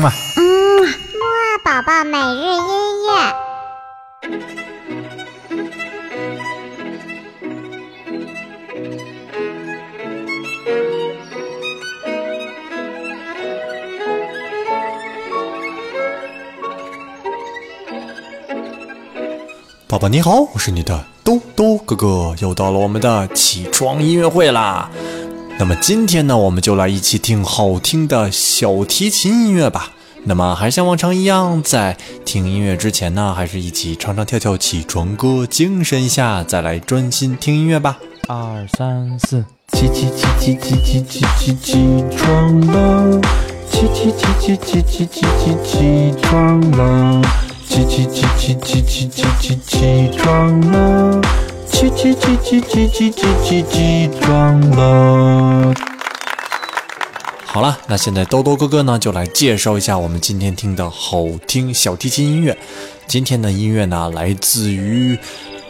嘛。嗯，木二宝宝每日音乐。宝宝你好，我是你的兜兜哥哥，又到了我们的起床音乐会啦。那么今天呢，我们就来一起听好听的小提琴音乐吧。那么还像往常一样，在听音乐之前呢，还是一起唱唱跳跳起床歌，精神一下，再来专心听音乐吧。二三四，起起起起起起起起起床了，起起起起起起起起起床了，起起起起起起起起起床了，起起起起起起起起起床了。好了，那现在兜兜哥哥呢，就来介绍一下我们今天听的好听小提琴音乐。今天的音乐呢，来自于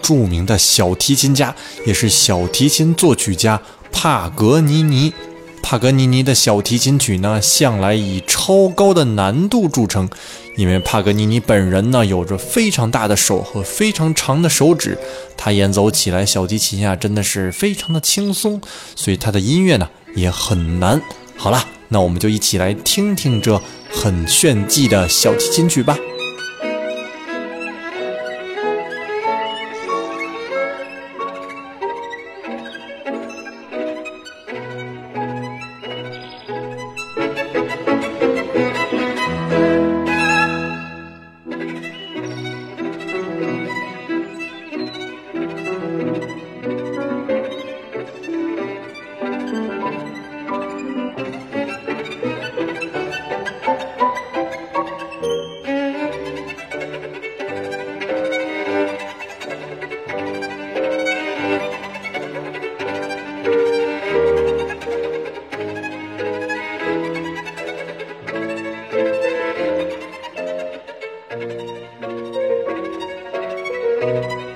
著名的小提琴家，也是小提琴作曲家帕格尼尼。帕格尼尼的小提琴曲呢，向来以超高的难度著称，因为帕格尼尼本人呢，有着非常大的手和非常长的手指，他演奏起来小提琴呀，真的是非常的轻松，所以他的音乐呢，也很难。好了，那我们就一起来听听这很炫技的小提琴曲吧。Thank you.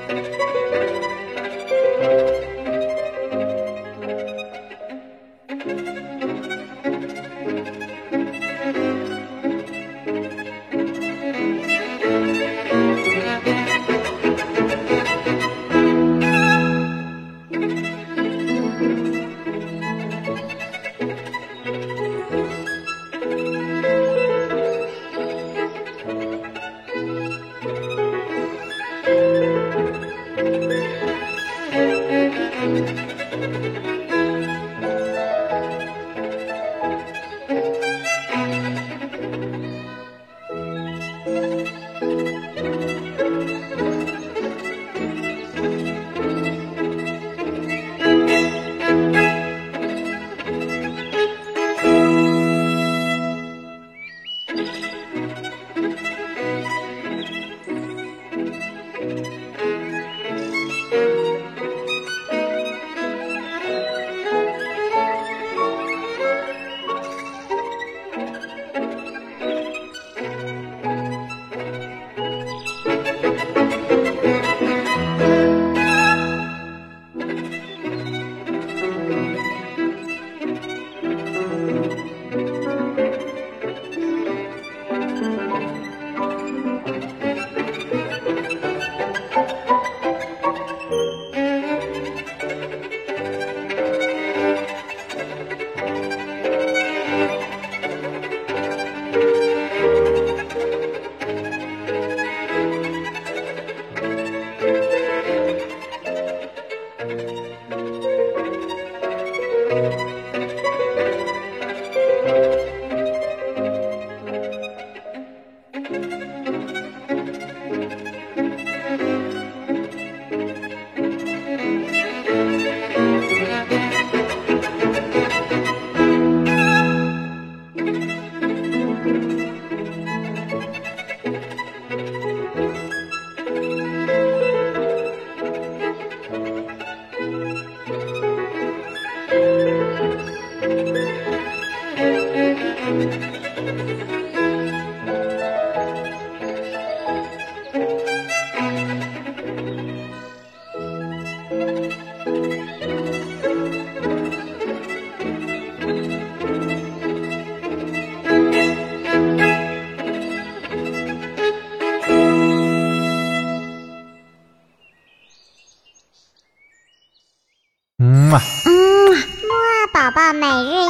木啊宝宝每日